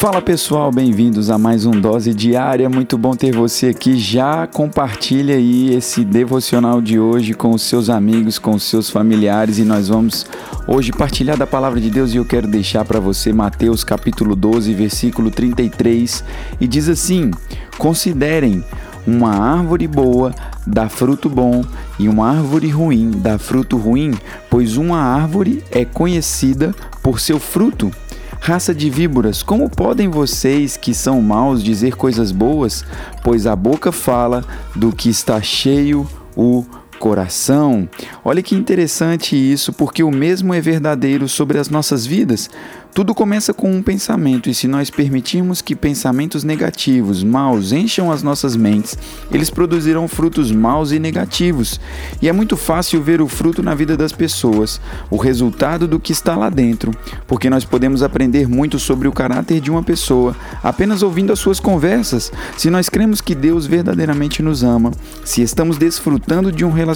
Fala pessoal, bem-vindos a mais um Dose Diária. Muito bom ter você aqui. Já compartilha aí esse devocional de hoje com os seus amigos, com os seus familiares e nós vamos hoje partilhar da palavra de Deus e eu quero deixar para você Mateus capítulo 12, versículo 33 e diz assim: Considerem uma árvore boa dá fruto bom e uma árvore ruim dá fruto ruim, pois uma árvore é conhecida por seu fruto. Raça de víboras, como podem vocês que são maus dizer coisas boas? Pois a boca fala do que está cheio o coração. Olha que interessante isso, porque o mesmo é verdadeiro sobre as nossas vidas. Tudo começa com um pensamento, e se nós permitirmos que pensamentos negativos, maus, encham as nossas mentes, eles produzirão frutos maus e negativos. E é muito fácil ver o fruto na vida das pessoas, o resultado do que está lá dentro, porque nós podemos aprender muito sobre o caráter de uma pessoa apenas ouvindo as suas conversas. Se nós cremos que Deus verdadeiramente nos ama, se estamos desfrutando de um relacionamento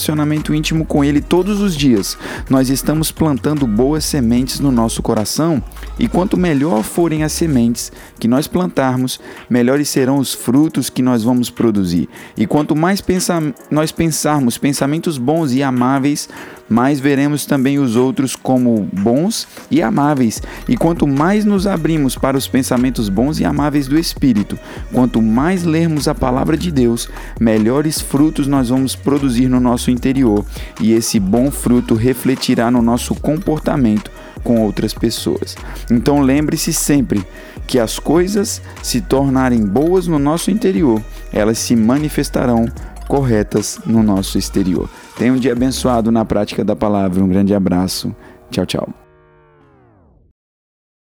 íntimo com Ele todos os dias, nós estamos plantando boas sementes no nosso coração e quanto melhor forem as sementes que nós plantarmos, melhores serão os frutos que nós vamos produzir. E quanto mais pensa nós pensarmos pensamentos bons e amáveis, mais veremos também os outros como bons e amáveis. E quanto mais nos abrimos para os pensamentos bons e amáveis do Espírito, quanto mais lermos a palavra de Deus, melhores frutos nós vamos produzir no nosso interior. E esse bom fruto refletirá no nosso comportamento com outras pessoas. Então lembre-se sempre que as coisas se tornarem boas no nosso interior, elas se manifestarão corretas no nosso exterior. Tenha um dia abençoado na prática da palavra. Um grande abraço. Tchau, tchau.